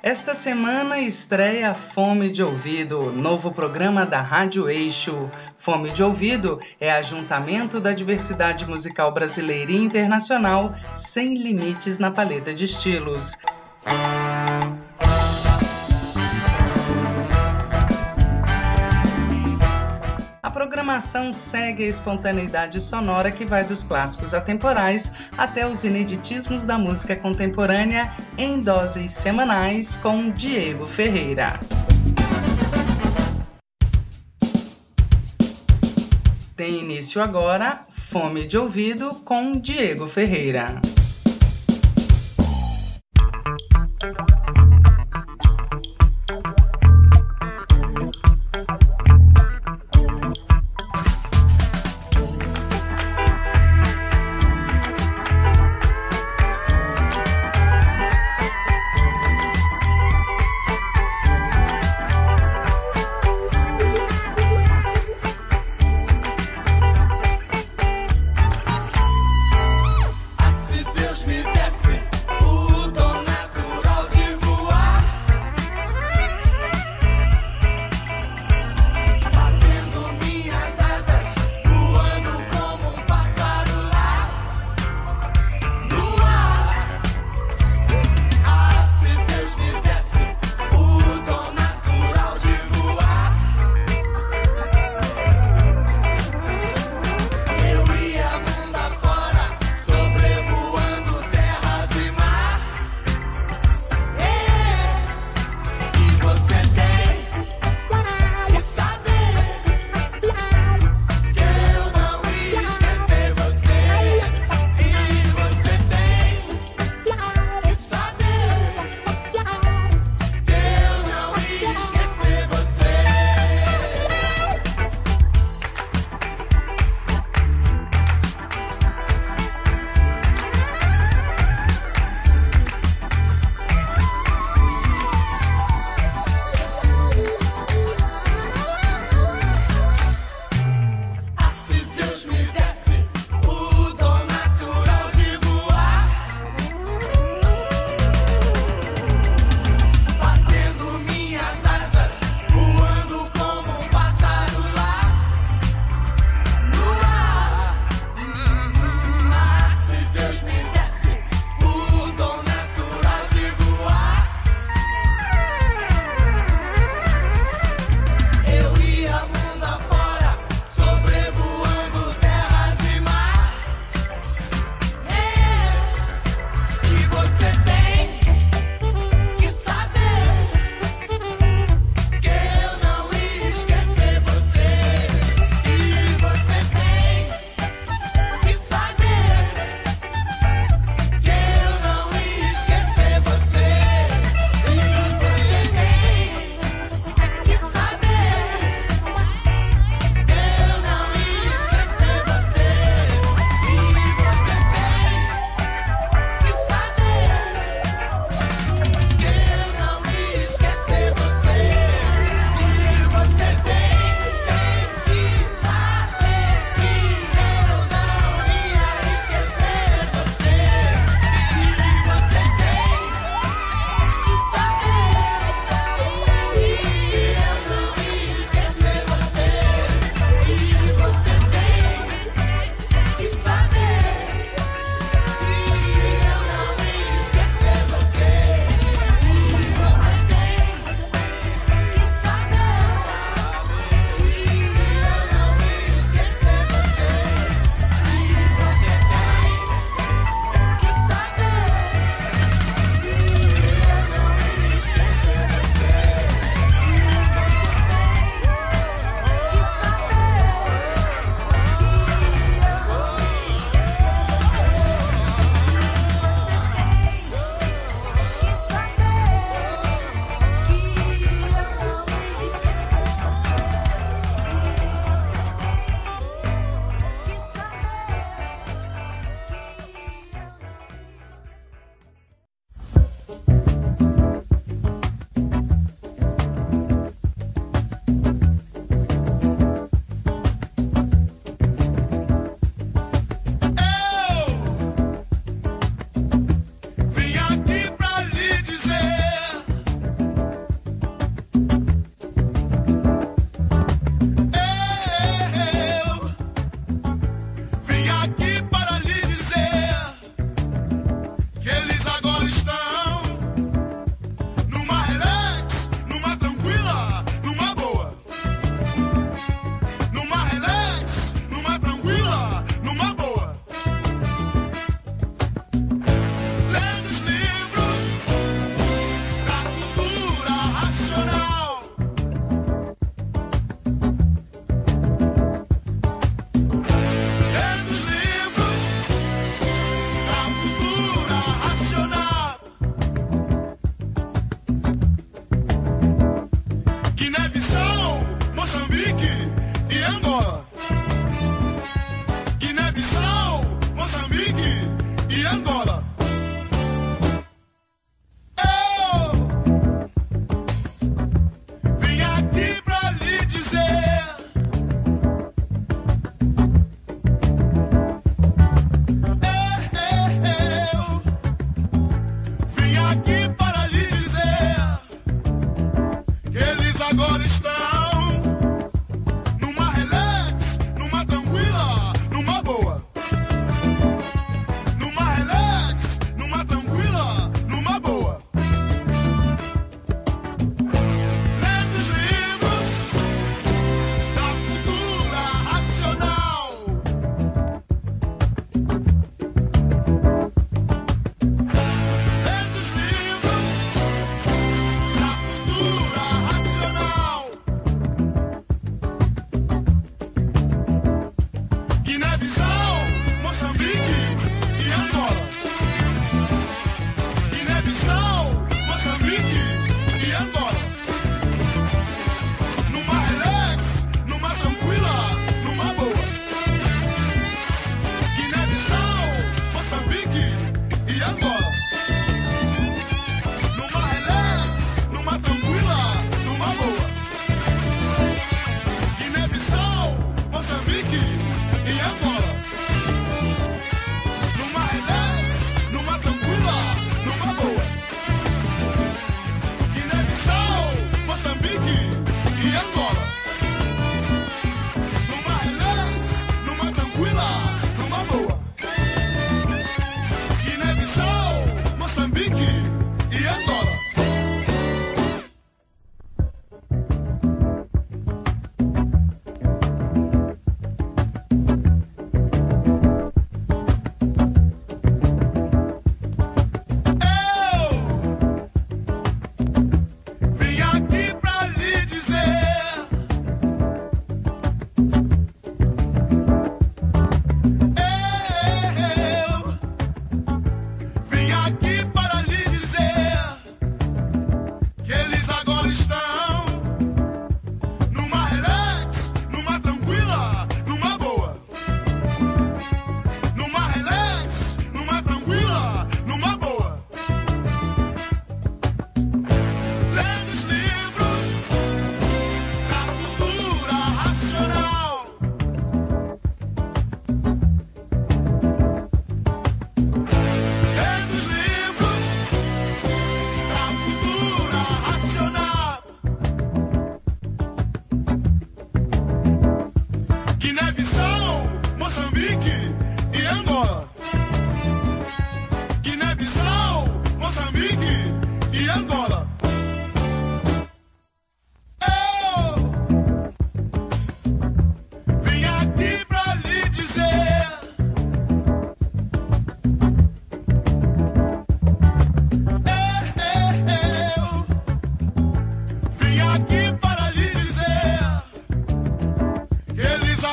Esta semana estreia Fome de Ouvido, novo programa da Rádio Eixo. Fome de Ouvido é ajuntamento da diversidade musical brasileira e internacional, sem limites na paleta de estilos. Programação segue a espontaneidade sonora que vai dos clássicos atemporais até os ineditismos da música contemporânea em doses semanais com Diego Ferreira. Tem início agora Fome de Ouvido com Diego Ferreira.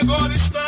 agora está.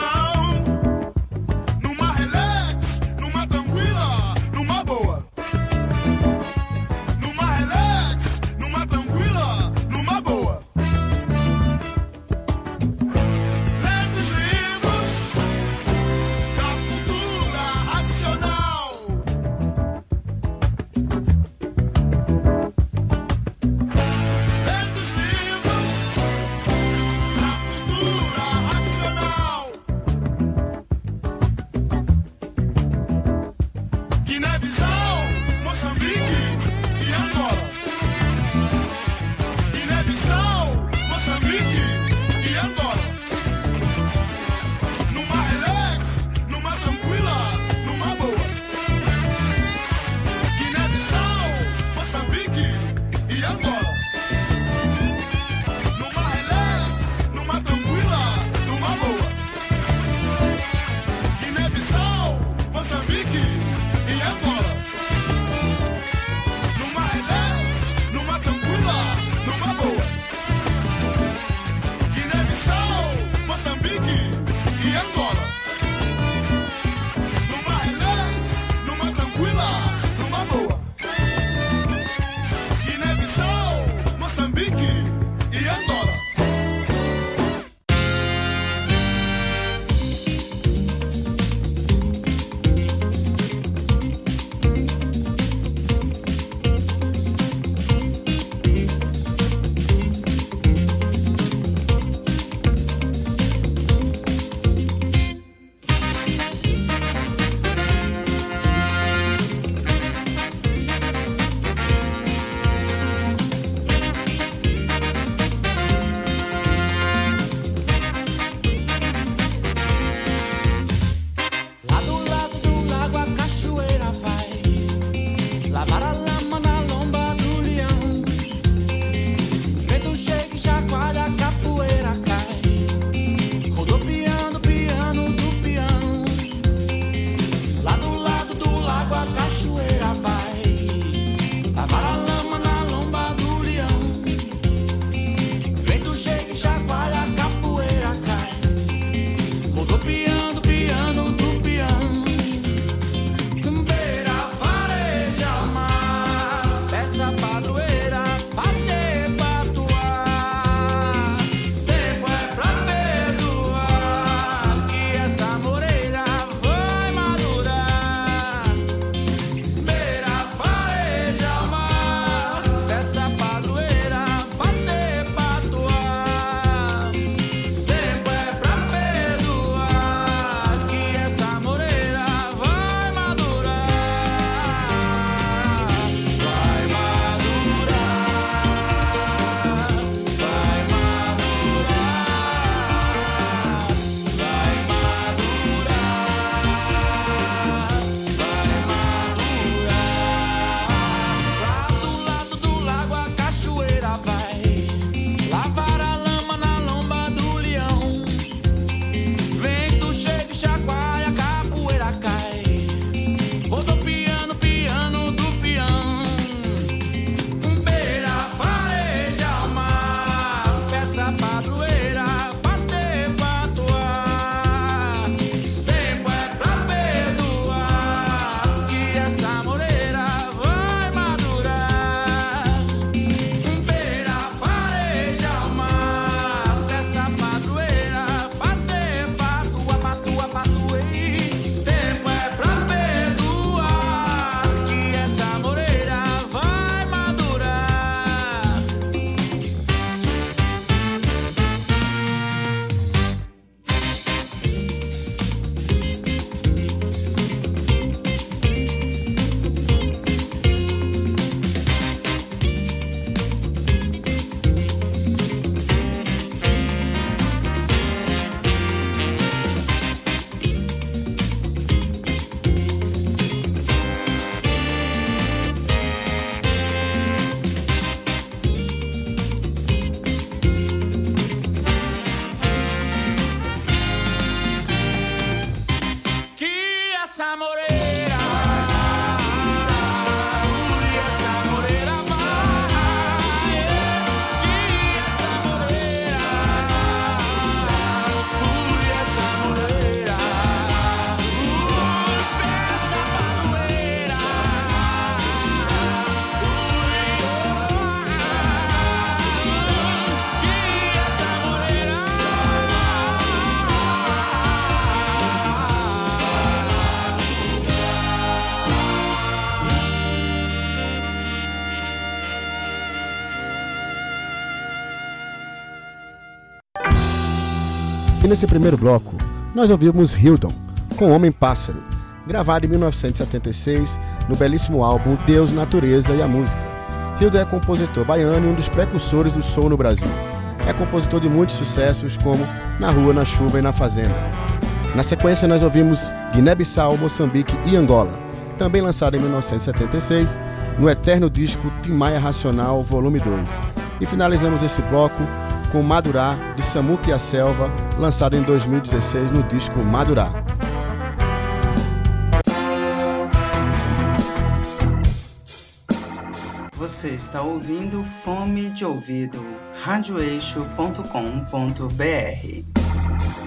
Nesse primeiro bloco, nós ouvimos Hildon, com Homem Pássaro, gravado em 1976 no belíssimo álbum Deus, Natureza e a Música. Hildon é compositor baiano e um dos precursores do soul no Brasil. É compositor de muitos sucessos como Na Rua, na Chuva e na Fazenda. Na sequência, nós ouvimos Guiné-Bissau, Moçambique e Angola, também lançado em 1976 no eterno disco Timaya Racional Volume 2. E finalizamos esse bloco com Madurá, de Samuque e a Selva, lançado em 2016 no disco Madurá. Você está ouvindo Fome de Ouvido, radioeixo.com.br.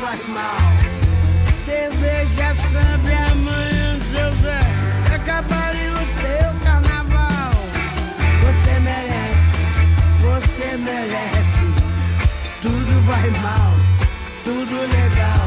vai mal. Cerveja, samba amanhã, seu Zé, se acabarem o teu carnaval. Você merece, você merece, tudo vai mal, tudo legal.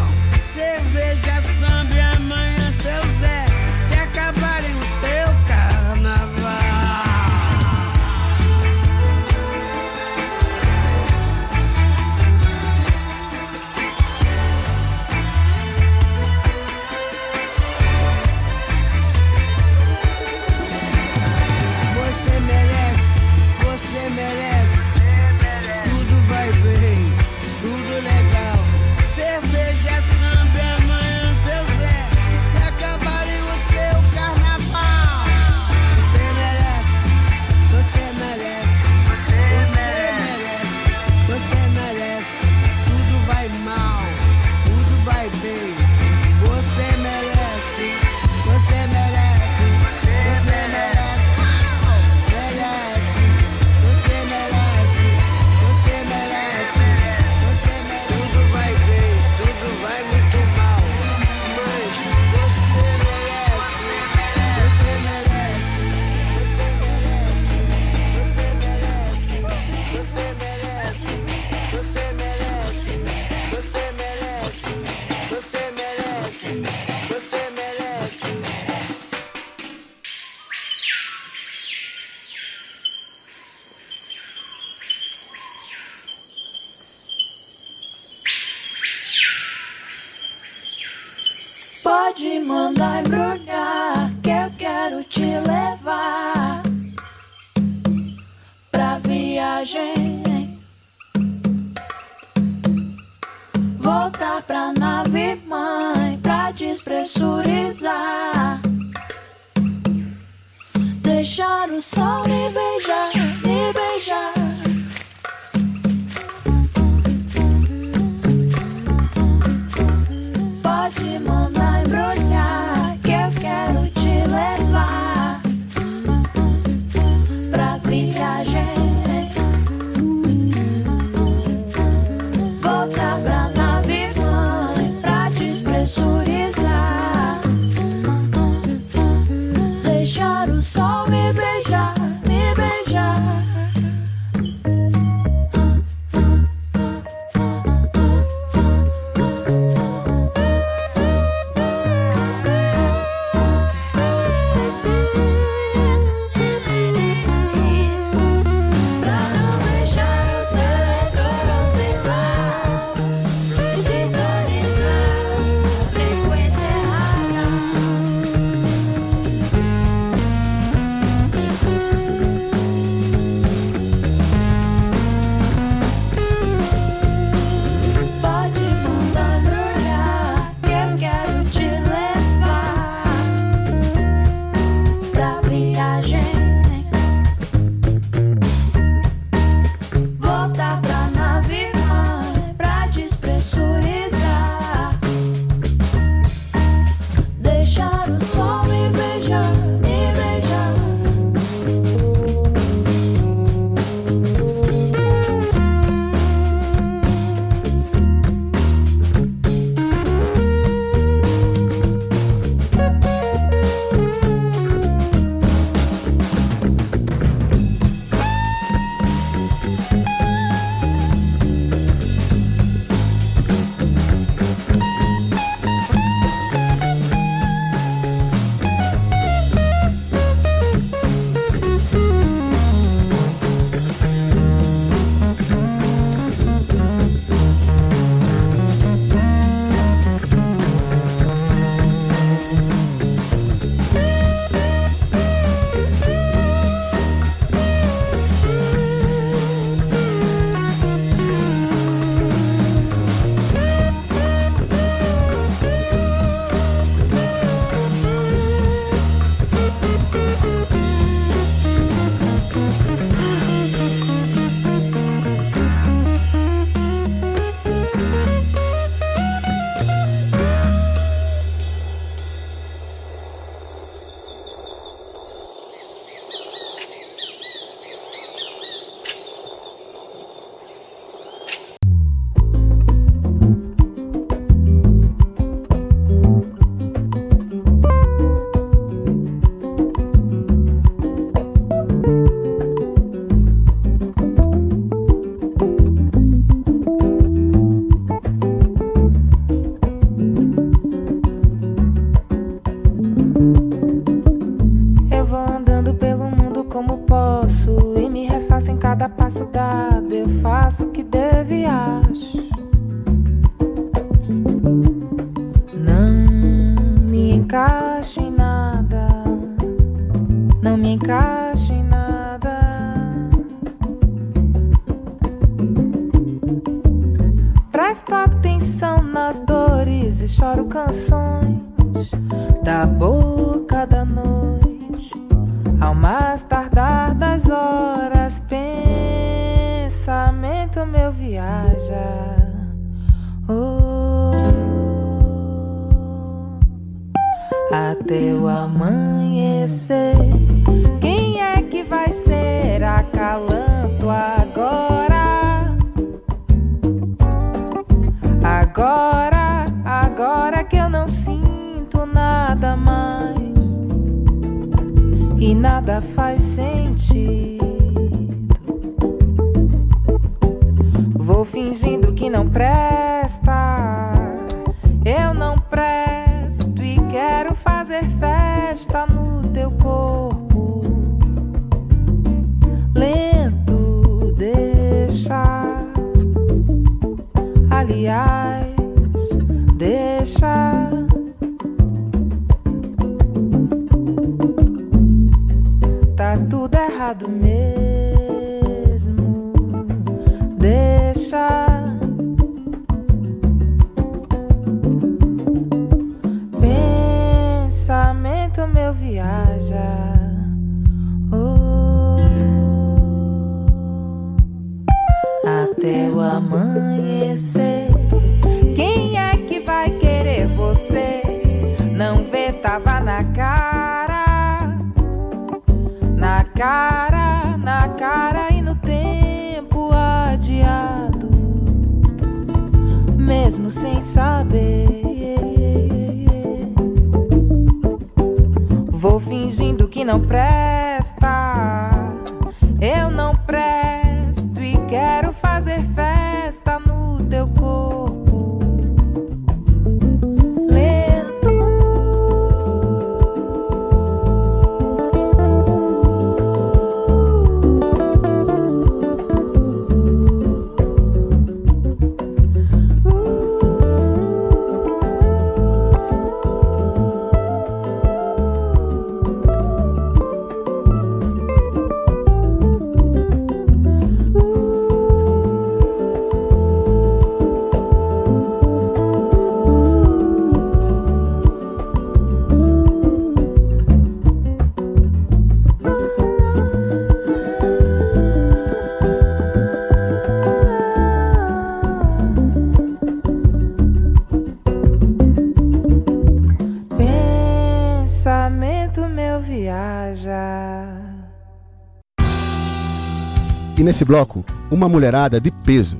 E nesse bloco, uma mulherada de peso.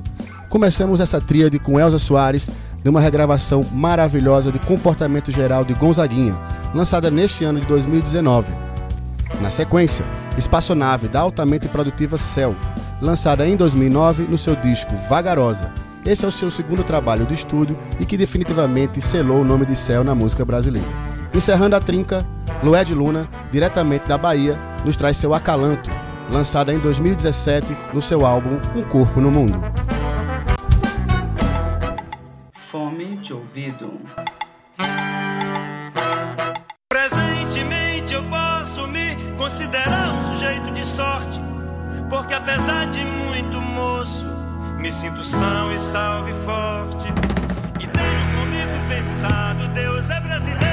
Começamos essa tríade com Elza Soares, numa regravação maravilhosa de Comportamento Geral de Gonzaguinha, lançada neste ano de 2019. Na sequência, Espaçonave da altamente produtiva Cell, lançada em 2009 no seu disco Vagarosa. Esse é o seu segundo trabalho de estúdio e que definitivamente selou o nome de Cell na música brasileira. Encerrando a trinca, Lued Luna, diretamente da Bahia, nos traz seu Acalanto, lançada em 2017 no seu álbum Um Corpo no Mundo. Fome de ouvido. Presentemente eu posso me considerar um sujeito de sorte, porque apesar de muito moço, me sinto são e salve forte. E tenho comigo pensado, Deus é brasileiro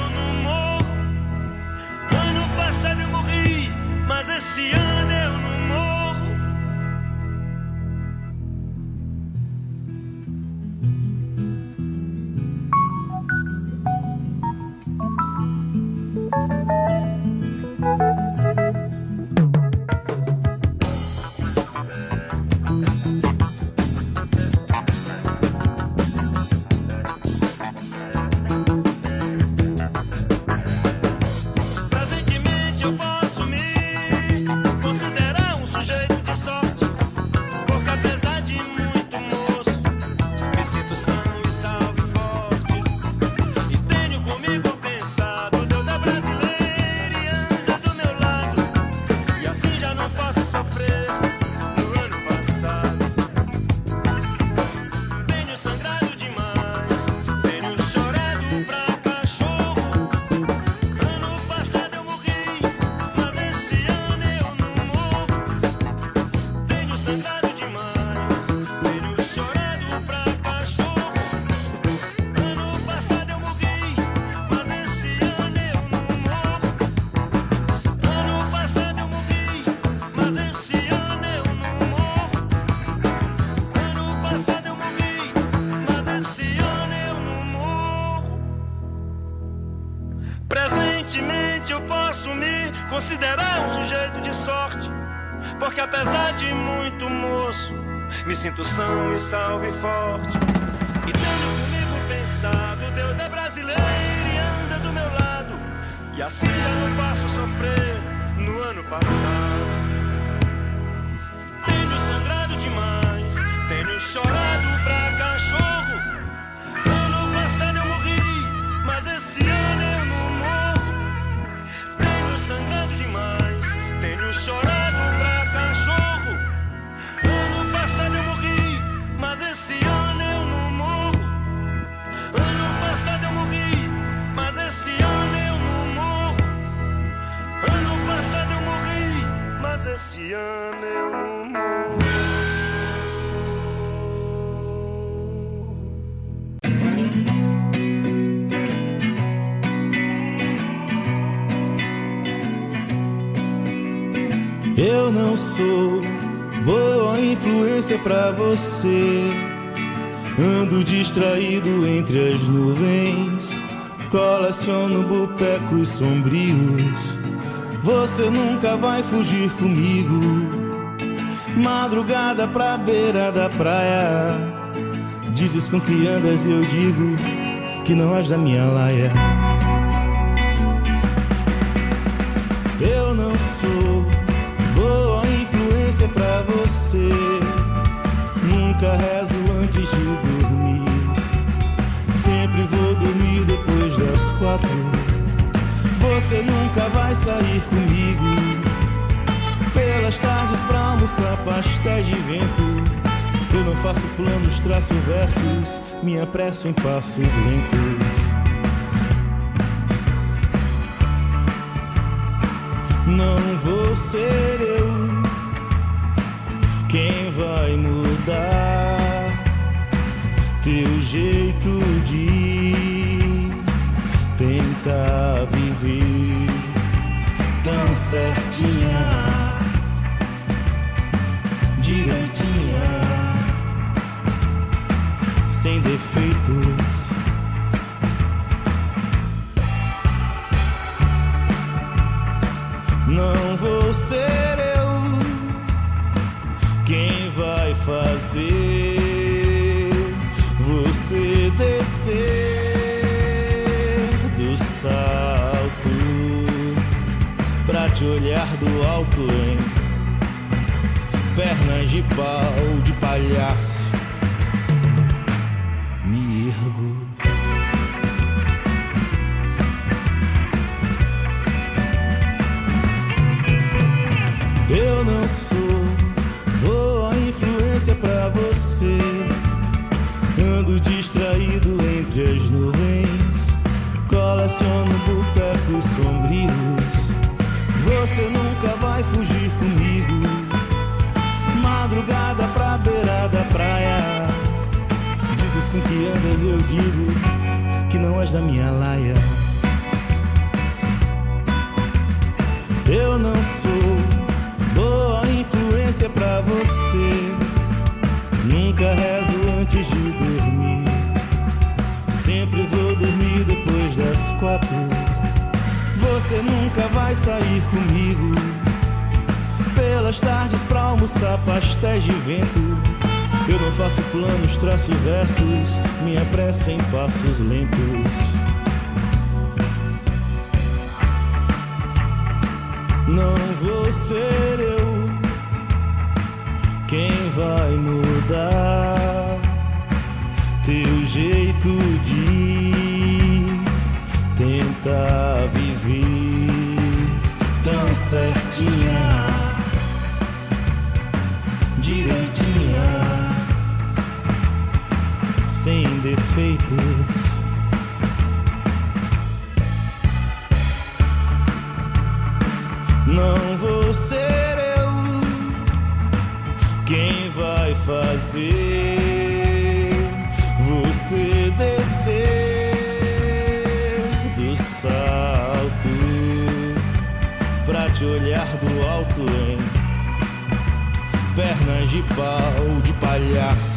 mas esse são e Eu não sou boa influência pra você. Ando distraído entre as nuvens. Coleciono botecos sombrios. Você nunca vai fugir comigo. Madrugada pra beira da praia. Dizes com que andas, eu digo que não és da minha laia. Eu não sou boa influência pra você. Nunca rezo antes de dormir. Sempre vou dormir depois das quatro. Você nunca vai sair comigo. Pelas tardes pra almoçar pastéis de vento. Eu não faço planos, traço versos. Me apresso em passos lentos. Não vou ser eu quem vai mudar teu jeito de tentar viver tão certinha, direitinha, sem defeitos. Não vou ser eu quem vai fazer você descer do salto pra te olhar do alto em pernas de pau de palhaço. És da minha laia. Eu não sou boa influência pra você. Nunca rezo antes de dormir. Sempre vou dormir depois das quatro. Você nunca vai sair comigo. Pelas tardes pra almoçar pastéis de vento. Eu não faço planos, traço versos. Me apresso em passos lentos. Não vou ser eu quem vai mudar teu jeito de tentar viver tão certinha, sem defeitos. Não vou ser eu quem vai fazer você descer do salto pra te olhar do alto em pernas de pau de palhaço.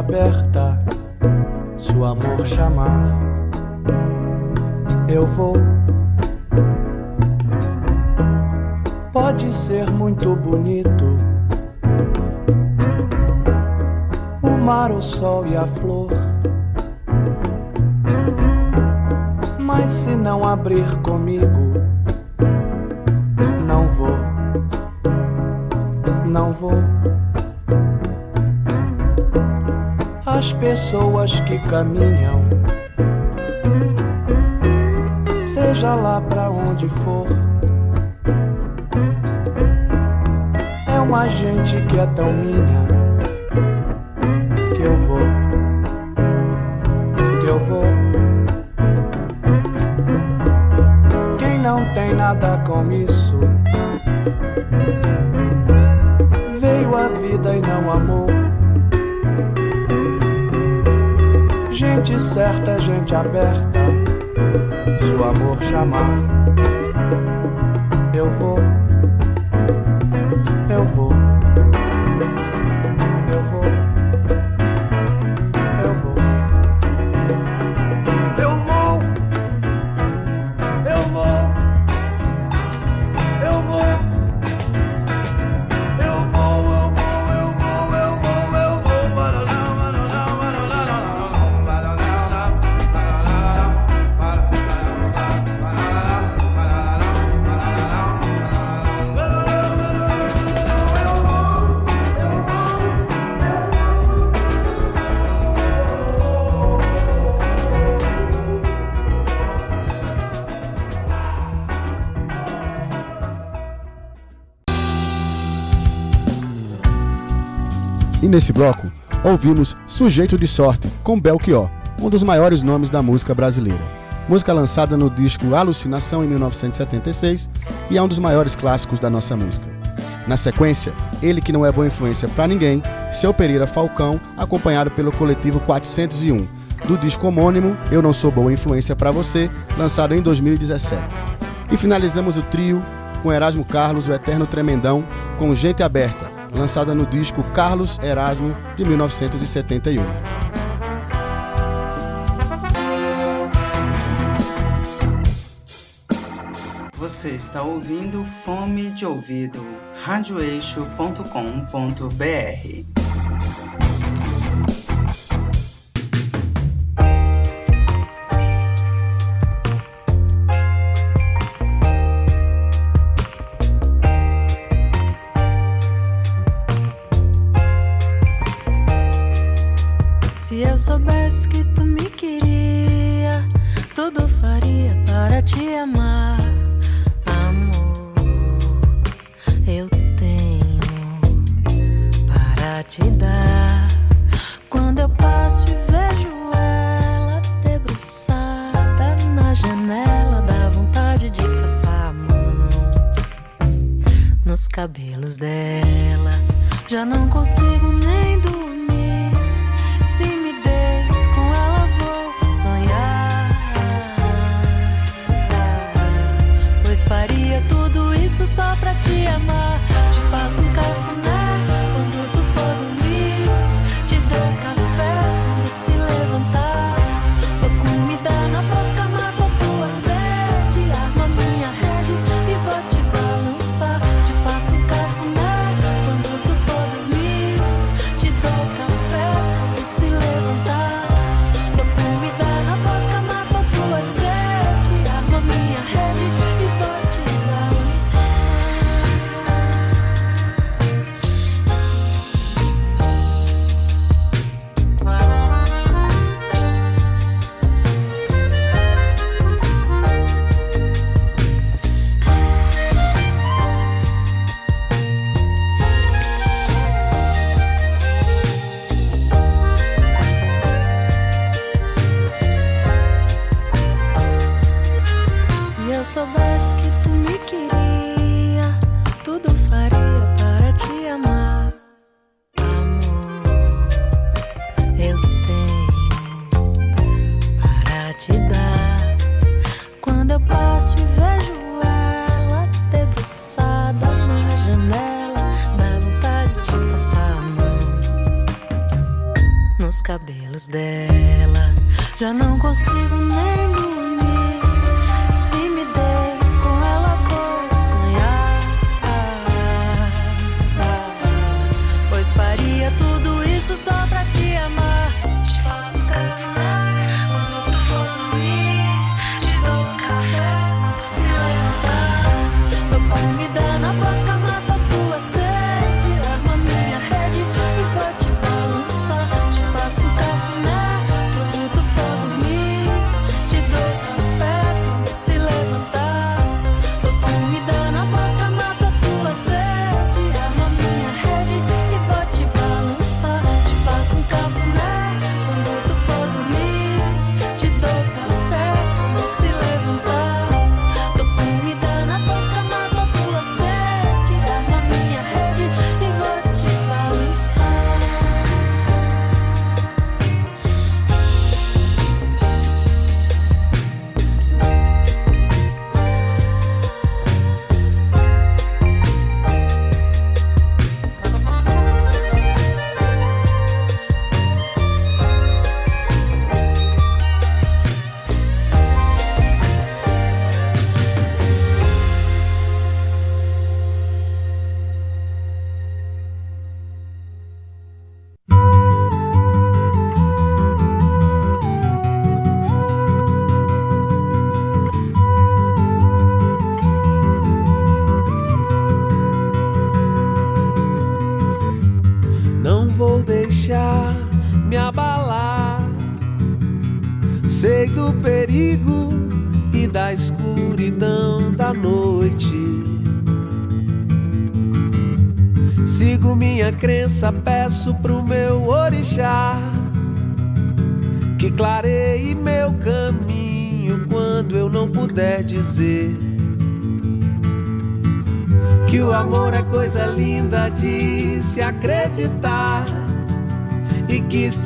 Aberta. Se o amor chamar, eu vou. Pode ser muito bonito. O mar, o sol e a flor. Mas se não abrir comigo, não vou. Não vou. As pessoas que caminham, seja lá pra onde for, é uma gente que é tão minha que eu vou, que eu vou. Quem não tem nada com isso, veio a vida e não amou. Gente certa gente aberta. Se o amor chamar, eu vou. Nesse bloco, ouvimos Sujeito de Sorte, com Belchior, um dos maiores nomes da música brasileira. Música lançada no disco Alucinação em 1976 e é um dos maiores clássicos da nossa música. Na sequência, ele que não é boa influência para ninguém, Seu Pereira Falcão, acompanhado pelo coletivo 401, do disco homônimo Eu Não Sou Boa Influência para Você, lançado em 2017. E finalizamos o trio com Erasmo Carlos, o Eterno Tremendão, com Gente Aberta, lançada no disco Carlos Erasmo de 1971. Você está ouvindo Fome de Ouvido, radioeixo.com.br.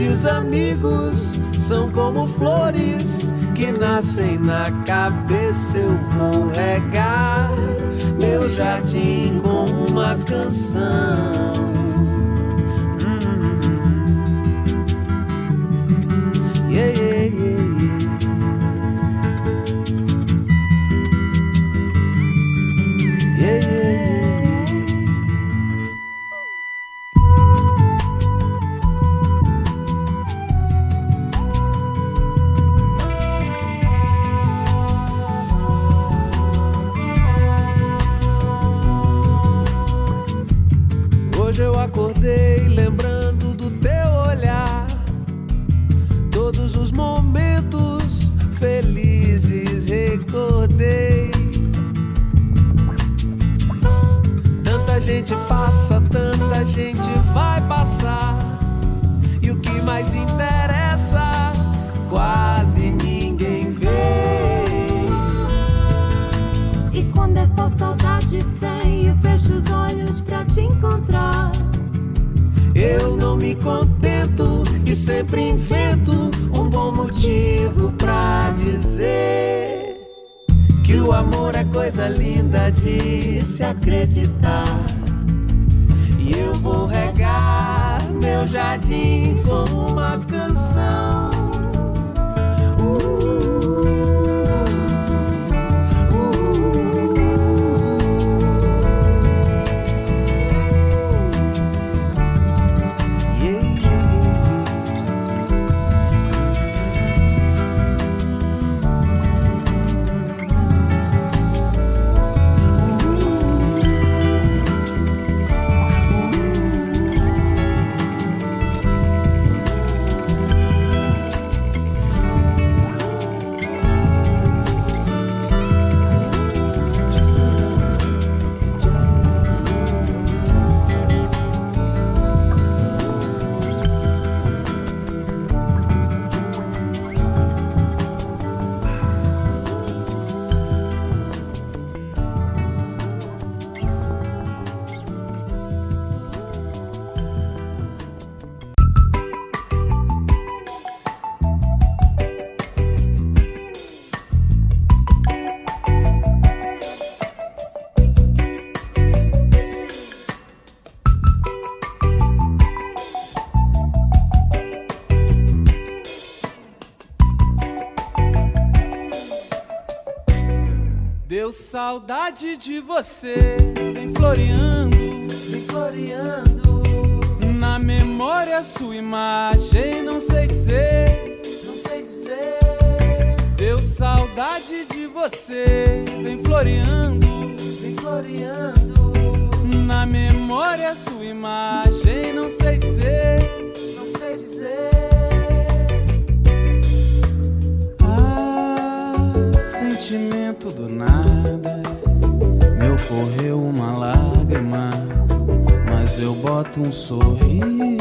e os amigos são como flores que nascem na cabeça. Eu vou regar meu jardim com uma canção. sempre invento um bom motivo pra dizer que o amor é coisa linda de se acreditar. E eu vou regar meu jardim com uma canção saudade de você, vem floreando, vem floreando. Na memória sua imagem, não sei dizer, não sei dizer. Deu saudade de você, vem floreando, vem floreando. Na memória sua imagem, não sei dizer, não sei dizer. Sentimento do nada, me ocorreu uma lágrima, mas eu boto um sorriso.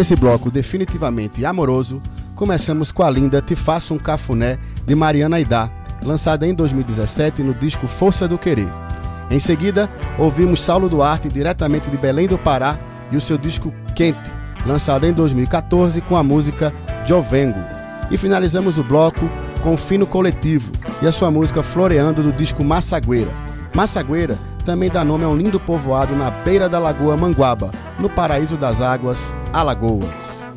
Nesse bloco definitivamente amoroso, começamos com a linda Te Faço um Cafuné de Mariana Aidá, lançada em 2017 no disco Força do Querer. Em seguida, ouvimos Saulo Duarte diretamente de Belém do Pará e o seu disco Quente, lançado em 2014 com a música Jovengo. E finalizamos o bloco com Fino Coletivo e a sua música Floreando do disco Massagueira. Massagueira também dá nome a um lindo povoado na beira da Lagoa Manguaba, no paraíso das águas, Alagoas.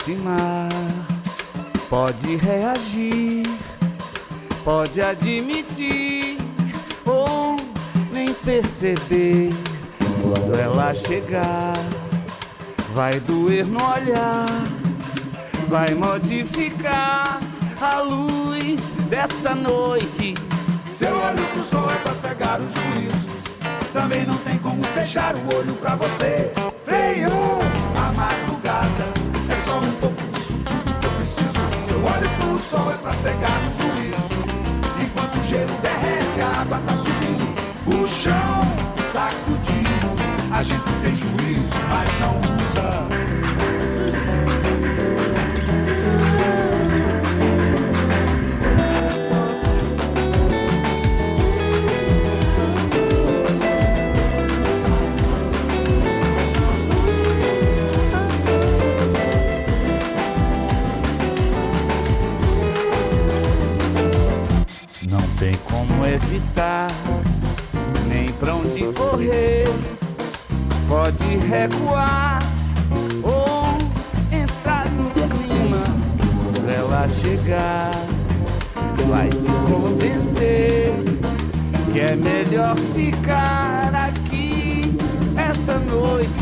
Aproximar, pode reagir, pode admitir ou perceber quando ela chegar. Vai doer no olhar, vai modificar a luz dessa noite. Seu olho pro sol é pra cegar o juízo. Também não tem como fechar o olho pra você. Freio, sol é pra cegar o juízo. Enquanto o gelo derrete, a água tá subindo. O chão sacudindo. A gente evitar, nem pra onde correr. Pode recuar ou entrar no clima. Quando ela chegar, vai te convencer que é melhor ficar aqui essa noite.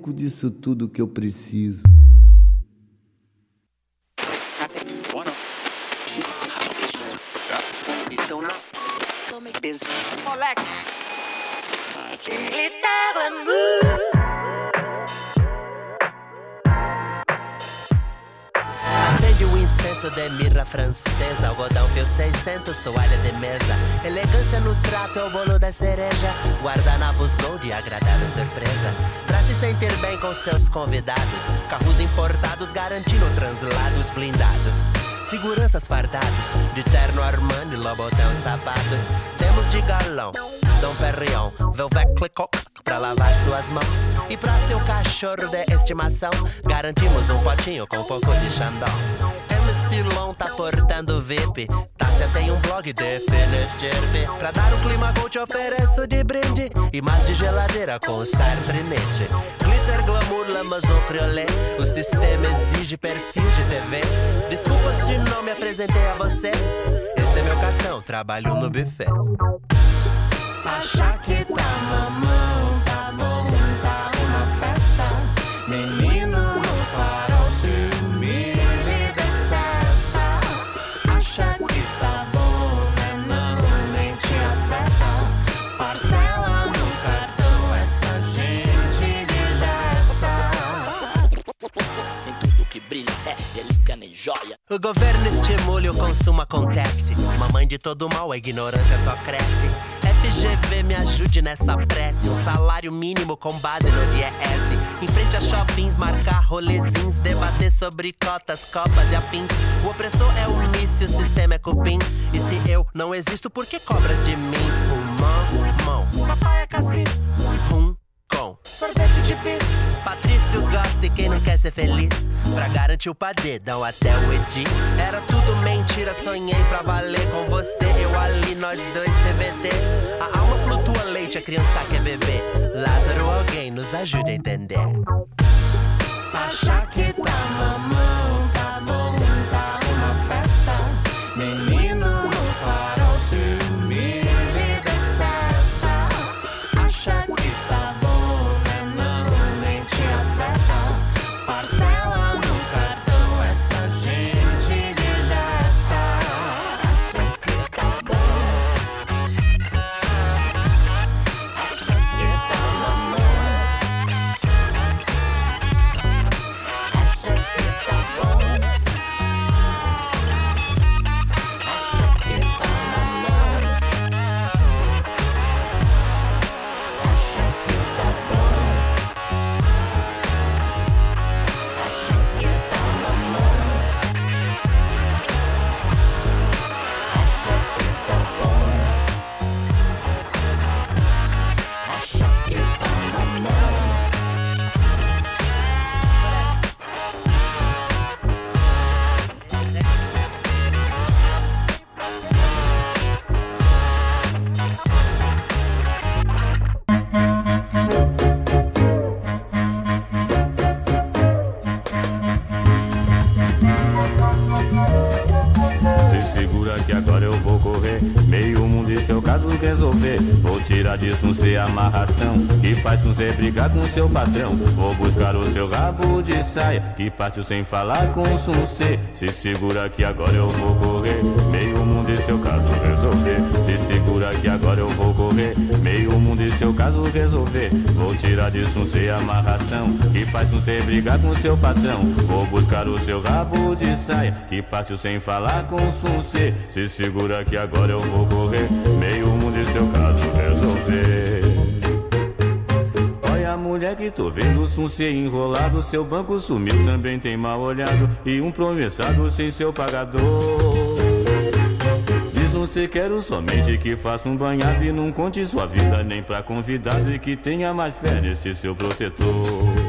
Pouco disso tudo que eu preciso. Acende o incenso de mirra francesa Algodão fio 600, toalha de mesa. Elegância no trato é o bolo da cereja. Guardanapos gold, agradável surpresa se sentir bem com seus convidados. Carros importados garantindo translados blindados. Seguranças fardados De terno Armani, Lobotão sapatos Temos de galão, Dom Perrion Velvet Clicot pra lavar suas mãos. E pra seu cachorro de estimação Garantimos um potinho com um pouco de Xandão MC Lon tá portando VIP Tássia tem um blog de Finisterpe Pra dar um clima gold te ofereço de brinde E mais de geladeira com sardinete Glitter, glamour, lamazon, criolé. O sistema exige perfil de TV Desculpa se não me apresentei a você. Esse é meu cartão, trabalho no buffet. Acha que tá mamão, O governo estimula e o consumo acontece. Mamãe de todo mal, a ignorância só cresce. FGV me ajude nessa prece. Um salário mínimo com base no IES. Em frente a shoppings, marcar rolezins. Debater sobre cotas, copas e afins. O opressor é o mício, o sistema é cupim. E se eu não existo, por que cobras de mim? Pulmão, mão, papai é cassis. Rum, sorvete de bis. Patrício gosta e quem não quer ser feliz. Pra garantir o padedão até o Edi. Era tudo mentira, sonhei pra valer com você. Eu ali, nós dois CBT. A alma flutua leite, a criança quer beber. Lázaro, alguém nos ajude a entender. Acha que tá mamão, faz com você brigar com seu patrão. Vou buscar o seu rabo de saia. Que partiu sem falar com C. Se segura que agora eu vou correr. Meio mundo e seu caso resolver. Se segura que agora eu vou correr. Meio mundo e seu caso resolver. Vou tirar disso um ser amarração. Que faz com você brigar com seu patrão. Vou buscar o seu rabo de saia. Que partiu sem falar com C. Se segura que agora eu vou correr. Meio mundo e seu caso resolver. Que tô vendo um ser enrolado. Seu banco sumiu, também tem mal olhado. E um promissado sem seu pagador. Diz um se quero somente que faça um banhado e não conte sua vida nem pra convidado e que tenha mais fé nesse seu protetor.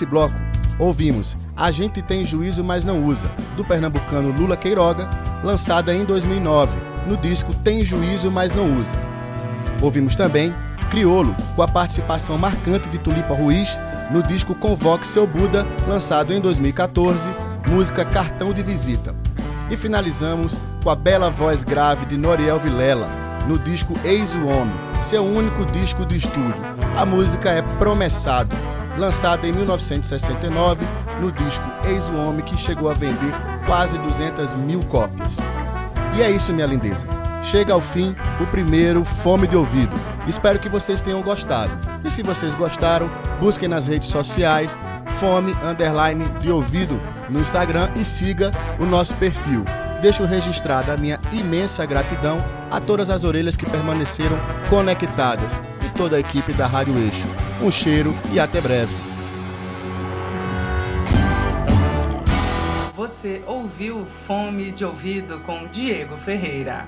Nesse bloco, ouvimos A Gente Tem Juízo, Mas Não Usa, do pernambucano Lula Queiroga, lançada em 2009, no disco Tem Juízo, Mas Não Usa. Ouvimos também Criolo, com a participação marcante de Tulipa Ruiz, no disco Convoque Seu Buda, lançado em 2014, música Cartão de Visita. E finalizamos com a bela voz grave de Noriel Vilela, no disco Eis o Homem, seu único disco de estúdio. A música é Promessado, lançada em 1969 no disco Eis o Homem, que chegou a vender quase 200 mil cópias. E é isso, minha lindeza. Chega ao fim o primeiro Fome de Ouvido. Espero que vocês tenham gostado. E se vocês gostaram, busquem nas redes sociais Fome Underline de Ouvido no Instagram e siga o nosso perfil. Deixo registrada a minha imensa gratidão a todas as orelhas que permaneceram conectadas toda a equipe da Rádio Eixo. Um cheiro e até breve. Você ouviu Fome de Ouvido com Diego Ferreira.